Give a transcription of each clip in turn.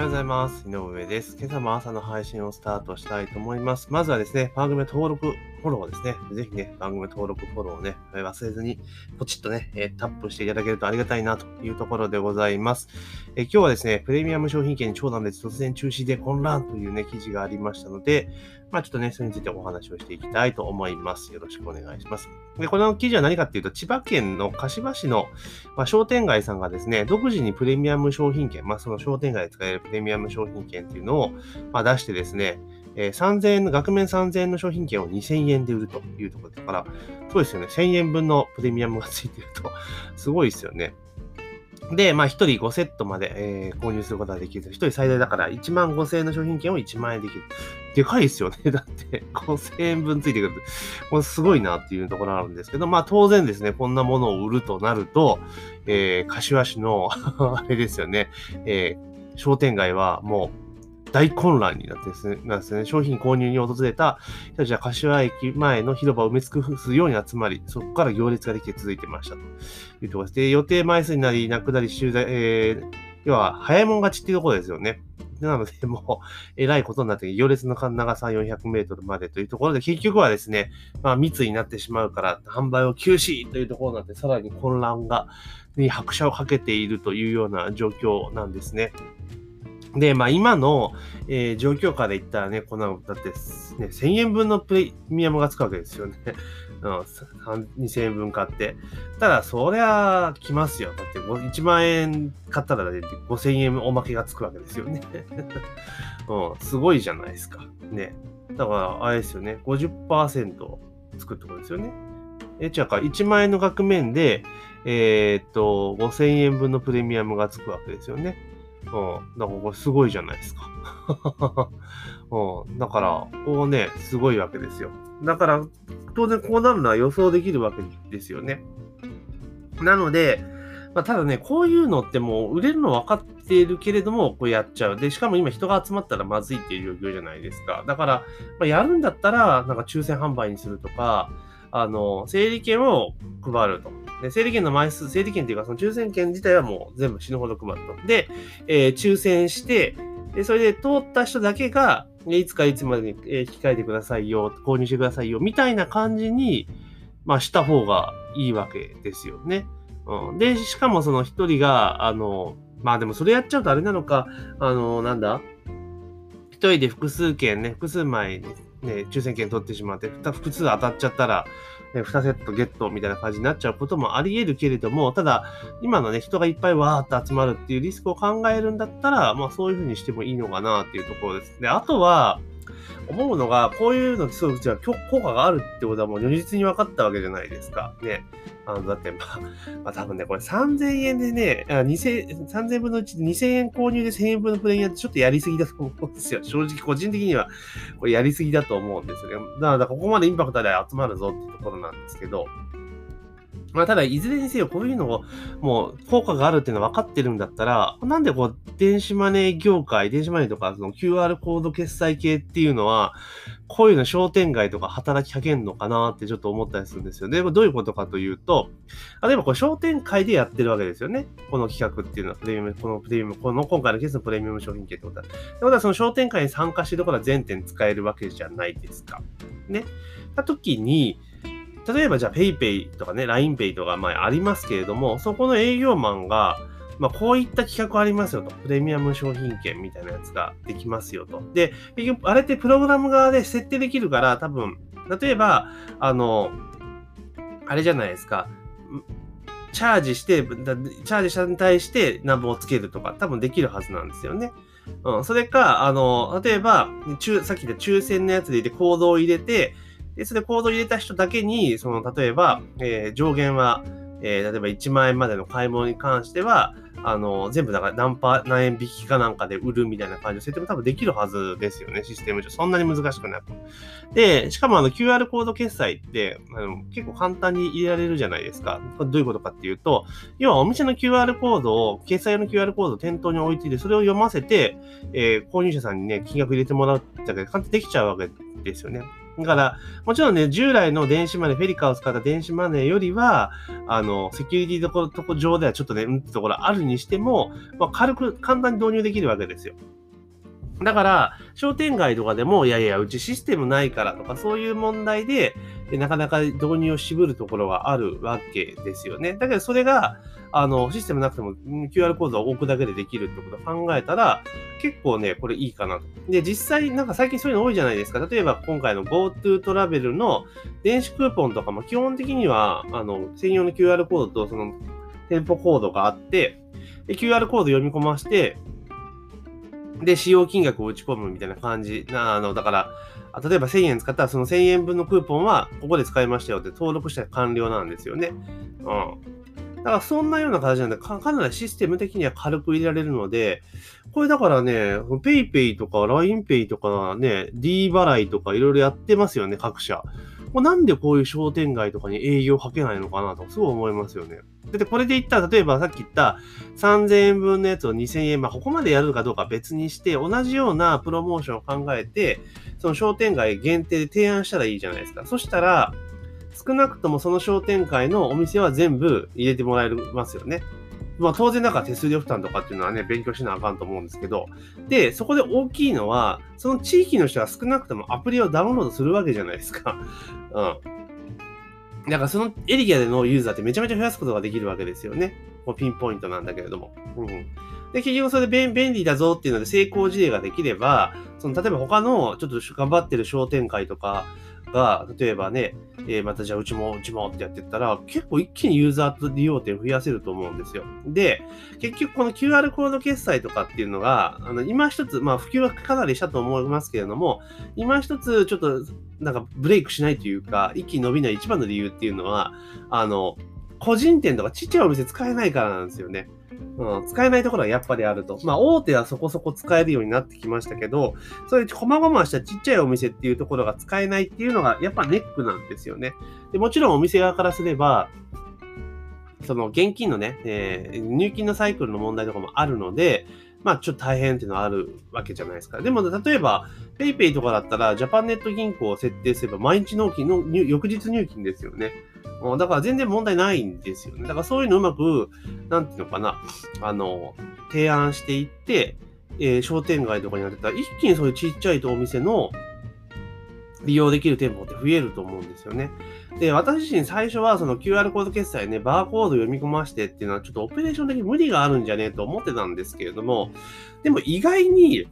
おはようございます。井上です。今朝も朝の配信をスタートしたいと思います。まずはですね、番組登録、フォローですね。ぜひね、番組登録、フォローをね、忘れずに、ポチッとね、えタップしていただけるとありがたいなというところでございます。え今日はですね、プレミアム商品券に長男で突然中止で混乱というね、記事がありましたので、まあちょっとね、それについてお話をしていきたいと思います。よろしくお願いします。で、この記事は何かっていうと、千葉県の柏市の、まあ、商店街さんがですね、独自にプレミアム商品券、まあその商店街で使えるプレミアム商品券っていうのを、まあ、出してですね、えー3000円の、額面3000円の商品券を2000円で売るというところだから、そうですよね、1000円分のプレミアムがついてると、すごいですよね。で、まあ、1人5セットまで、えー購入することができる。1人最大だから1万5000円の商品券を1万円できる。でかいですよね。だって、5000円分ついてくる。これすごいなっていうところあるんですけど、まあ、当然ですね、こんなものを売るとなると、えー柏市の、あれですよね、えー商店街はもう大混乱になってですね、なんですね、商品購入に訪れた人たちは柏駅前の広場を埋め尽くすように集まり、そこから行列ができて続いてましたというところです。で、予定枚数になり、なくなり、終在、えー要は、早いもん勝ちっていうところですよね。なので、もう、えらいことになって、行列の長さ400メートルまでというところで、結局はですね、まあ、密になってしまうから、販売を休止というところになって、さらに混乱が、に拍車をかけているというような状況なんですね。で、まあ今の、えー状況下で言ったらね、こんなの、だって、ね、1000円分のプレミアムがつくわけですよね。うん、2000円分買って。ただ、そりゃ、来ますよ。だって、1万円買ったら、ね、5000円おまけがつくわけですよね。うん、すごいじゃないですか。ね。だから、あれですよね。50%つくってことですよね。え、違うか、1万円の額面で、えーっと、5000円分のプレミアムがつくわけですよね。うん。だからこれすごいじゃないですか。うん。だから、こうね、すごいわけですよ。だから、当然こうなるのは予想できるわけですよね。なので、まあ、ただね、こういうのってもう売れるの分かっているけれども、こうやっちゃう。で、しかも今人が集まったらまずいっていう状況じゃないですか。だから、まあ、やるんだったら、なんか抽選販売にするとか、あの、整理券を配ると。で、整理券の枚数、整理券っていうか、その抽選券自体はもう全部死ぬほど配ると。で、えー抽選して、で、それで通った人だけが、いつかいつまでに、えー引き換えてくださいよ、購入してくださいよ、みたいな感じに、まあ、した方がいいわけですよね。うん。で、しかもその一人が、あの、まあでもそれやっちゃうとあれなのか、あの、なんだ？一人で複数件ね、複数枚ね、抽選券取ってしまって、複数当たっちゃったら、ね、2セットゲットみたいな感じになっちゃうこともあり得るけれども、ただ、今のね、人がいっぱいわーっと集まるっていうリスクを考えるんだったら、まあそういうふうにしてもいいのかなっていうところです。で、あとは、思うのが、こういうのってすごくじゃあ効果があるってことはもう如実に分かったわけじゃないですか。ね。あの、だって、まあ、まあ多分ね、これ3000円でね、あ2000 3000分のうち2000円購入で1000円分のプレミアってちょっとやりすぎだと思うんですよ。正直、個人的にはこれやりすぎだと思うんですよね。だからここまでインパクトで集まるぞっていうところなんですけど、まあ、ただ、いずれにせよ、こういうのを、もう、効果があるっていうのは分かってるんだったら、なんでこう、電子マネー業界、電子マネーとか、その QR コード決済系っていうのは、こういうの商店街とか働きかけんのかなってちょっと思ったりするんですよね。どういうことかというと、例えばこれ商店会でやってるわけですよね。この企画っていうのは、プレミアム、このプレミアム、この今回のケースのプレミアム商品系ってことは。ってことは、その商店会に参加してるところは全店使えるわけじゃないですか。ね。た時に、例えばじゃあ PayPay とかね、LINEPay とかまあありますけれども、そこの営業マンが、まあこういった企画ありますよと。プレミアム商品券みたいなやつができますよと。で、結局あれってプログラム側で設定できるから、多分、例えば、あの、あれじゃないですか。チャージして、チャージしたに対してナンバをつけるとか、多分できるはずなんですよね。うん、それか、あの、例えば、抽さっき言った抽選のやつでいてコードを入れて、で、それでコード入れた人だけに、その、例えば、えー上限は、えー例えば1万円までの買い物に関しては、あの、全部だから何パ、何円引きかなんかで売るみたいな感じの設定も多分できるはずですよね、システム上。そんなに難しくなく。で、しかもあの QR コード決済ってあの結構簡単に入れられるじゃないですか。どういうことかっていうと、要はお店の QR コードを、決済用の QR コードを店頭に置いていて、それを読ませて、えー購入者さんにね、金額入れてもらうだけで簡単にできちゃうわけですよね。だから、もちろんね、従来の電子マネー、フェリカを使った電子マネーよりは、あの、セキュリティところ、とこ上ではちょっとね、うんってところあるにしても、まあ、軽く、簡単に導入できるわけですよ。だから、商店街とかでも、いやいや、うちシステムないからとか、そういう問題で、でなかなか導入を渋るところはあるわけですよね。だけど、それが、あの、システムなくても QR コードを置くだけでできるってことを考えたら、結構ね、これいいかなと。で、実際、なんか最近そういうの多いじゃないですか。例えば、今回の GoTo トラベルの電子クーポンとかも基本的には、あの、専用の QR コードとその店舗コードがあって、で、QR コード読み込まして、で、使用金額を打ち込むみたいな感じ。な、あの、だから、例えば1000円使ったらその1000円分のクーポンはここで使いましたよって登録したら完了なんですよね。うん。だからそんなような形なんでか、かなりシステム的には軽く入れられるので、これだからね、PayPay とか LINEPay とかね、D 払いとかいろいろやってますよね、各社。もうなんでこういう商店街とかに営業かけないのかなと、すごい思いますよね。だってこれで言ったら、例えばさっき言った3000円分のやつを2000円、まあここまでやるかどうか別にして、同じようなプロモーションを考えて、その商店街限定で提案したらいいじゃないですか。そしたら、少なくともその商店会のお店は全部入れてもらえますよね。まあ当然なんか手数料負担とかっていうのはね、勉強しなあかんと思うんですけど、で、そこで大きいのは、その地域の人が少なくともアプリをダウンロードするわけじゃないですか。うん。だからそのエリアでのユーザーってめちゃめちゃ増やすことができるわけですよね。もうピンポイントなんだけれども。うん。で、結局それで便利だぞっていうので成功事例ができれば、その例えば他のちょっと頑張ってる商店会とか、が、例えばね、えー、またじゃあうちもうちもってやってったら、結構一気にユーザーと利用点増やせると思うんですよ。で、結局この QR コード決済とかっていうのが、あの、今一つ、まあ普及はかなりしたと思いますけれども、今一つちょっとなんかブレイクしないというか、一気に伸びない一番の理由っていうのは、あの、個人店とかちっちゃいお店使えないからなんですよね。うん、使えないところはやっぱりあると。まあ、大手はそこそこ使えるようになってきましたけど、そういう細々したちっちゃいお店っていうところが使えないっていうのが、やっぱネックなんですよね。でもちろんお店側からすれば、その現金のね、えー、入金のサイクルの問題とかもあるので、まあちょっと大変っていうのはあるわけじゃないですか。でも例えば PayPay とかだったらジャパンネット銀行を設定すれば毎日納金の翌日入金ですよね。だから全然問題ないんですよね。だからそういうのうまく、なんていうのかな、あの、提案していって、えー、商店街とかになってたら一気にそういうちっちゃいお店の利用できる店舗って増えると思うんですよね。で、私自身最初はその QR コード決済ね、バーコード読み込ましてっていうのはちょっとオペレーション的に無理があるんじゃねえと思ってたんですけれども、でも意外に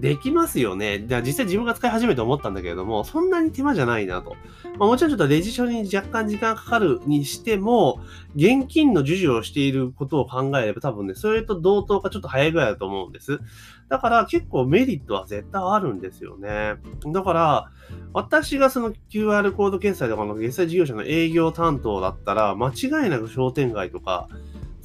できますよね。じゃあ実際自分が使い始めて思ったんだけれども、そんなに手間じゃないなと。まあ、もちろんちょっとレジ処理に若干時間かかるにしても、現金の授受をしていることを考えれば多分ね、それと同等かちょっと早いぐらいだと思うんです。だから結構メリットは絶対あるんですよね。だから、私がその QR コード決済とかの決済事業者の営業担当だったら、間違いなく商店街とか、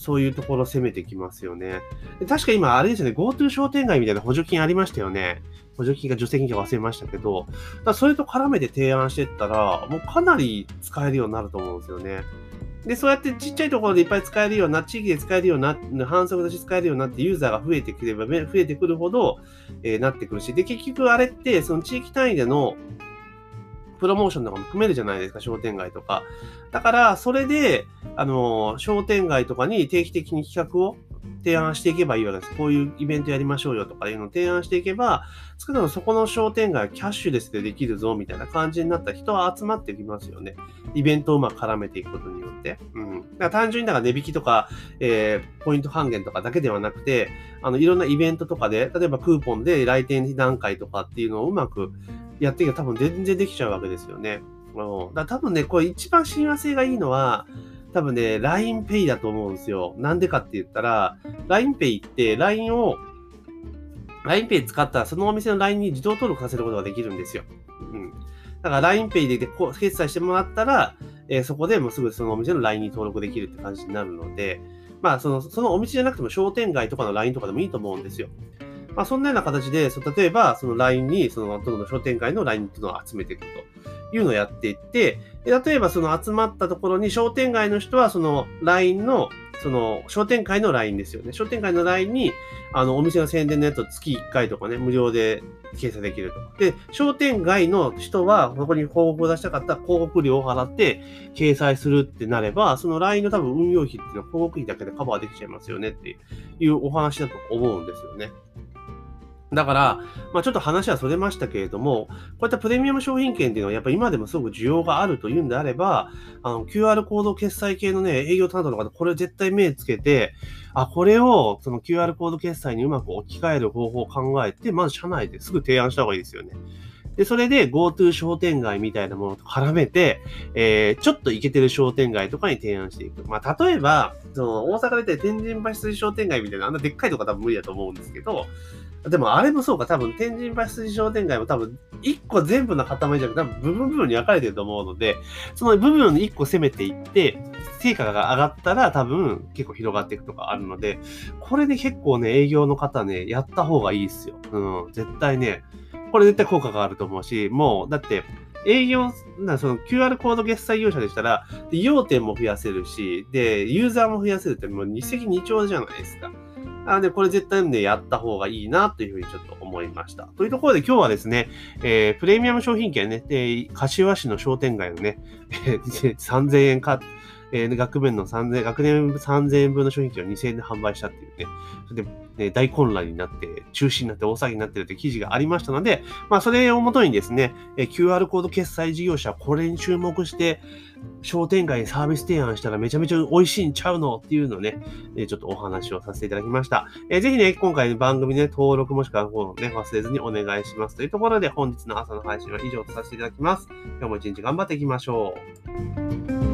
そういうところ攻めてきますよね。確か今、あれですよね、GoTo 商店街みたいな補助金ありましたよね。補助金か助成金か忘れましたけど、だそれと絡めて提案してったら、もうかなり使えるようになると思うんですよね。で、そうやってちっちゃいところでいっぱい使えるような、地域で使えるような、反則として使えるようになってユーザーが増えてくれば、増えてくるほど、えー、なってくるし、で、結局あれって、その地域単位でのプロモーションとかも含めるじゃないですか、商店街とか。だから、それで、あの、商店街とかに定期的に企画を提案していけばいいわけです。こういうイベントやりましょうよとかいうのを提案していけば、少なくともそこの商店街はキャッシュレスでできるぞみたいな感じになった人は集まってきますよね。イベントをうまく絡めていくことによって。うん。だから単純にだから値引きとか、えー、ポイント還元とかだけではなくて、あの、いろんなイベントとかで、例えばクーポンで来店段階とかっていうのをうまくやっていけば多分全然できちゃうわけですよね。うん。だ多分ね、これ一番親和性がいいのは、多分ね、LINEPay だと思うんですよ。なんでかって言ったら、LINEPay って LINE を、LINEPay 使ったらそのお店の LINE に自動登録させることができるんですよ。うん。だから LINEPay で決済してもらったら、えー、そこでもうすぐそのお店の LINE に登録できるって感じになるので、まあその、そのお店じゃなくても商店街とかの LINE とかでもいいと思うんですよ。まあそんなような形で、そ例えばその LINE に、その、どんどん商店街の LINE っていうのを集めていくというのをやっていって、で例えばその集まったところに商店街の人はその LINE のその、商店会の LINE ですよね。商店会の LINE に、あの、お店の宣伝のやつを月1回とかね、無料で掲載できると。で、商店街の人は、そこに広告を出したかったら広告料を払って掲載するってなれば、その LINE の多分運用費っていうのは広告費だけでカバーできちゃいますよねっていうお話だと思うんですよね。だから、まあ、ちょっと話はそれましたけれども、こういったプレミアム商品券っていうのはやっぱ今でもすごく需要があるというんであれば、あの QR コード決済系のね、営業担当の方、これ絶対目つけて、あ、これをその QR コード決済にうまく置き換える方法を考えて、まず社内ですぐ提案した方がいいですよね。で、それで GoTo 商店街みたいなものと絡めて、えー、ちょっと行けてる商店街とかに提案していく。まあ、例えば、その、大阪で天神橋筋商店街みたいな、あんなでっかいとこ多分無理だと思うんですけど、でもあれもそうか、多分天神橋筋商店街も多分一個全部の塊じゃなくて、多分部分部分に分かれてると思うので、その部分に一個攻めていって、成果が上がったら多分結構広がっていくとかあるので、これで結構ね、営業の方ね、やった方がいいですよ。うん、絶対ね、これ絶対効果があると思うし、もう、だって、営業、なその QR コード決済業者でしたら、利用点も増やせるし、で、ユーザーも増やせるって、もう二石二鳥じゃないですか。なので、これ絶対ね、やった方がいいなというふうにちょっと思いました。というところで今日はですね、えー、プレミアム商品券ね、で、柏市の商店街のね、3000円か、えー、学面の3000、学年3000円分の商品券を2000円で販売したっていうね、それで、ね、大混乱になって、中止になって大騒ぎになってるって記事がありましたので、まあ、それをもとにですね、えー、QR コード決済事業者、これに注目して、商店街にサービス提案したらめちゃめちゃ美味しいんちゃうのっていうのをね、えちょっとお話をさせていただきました。えー、ぜひね、今回の番組ね、登録もしくはフォローね、忘れずにお願いします。というところで本日の朝の配信は以上とさせていただきます。今日も一日頑張っていきましょう。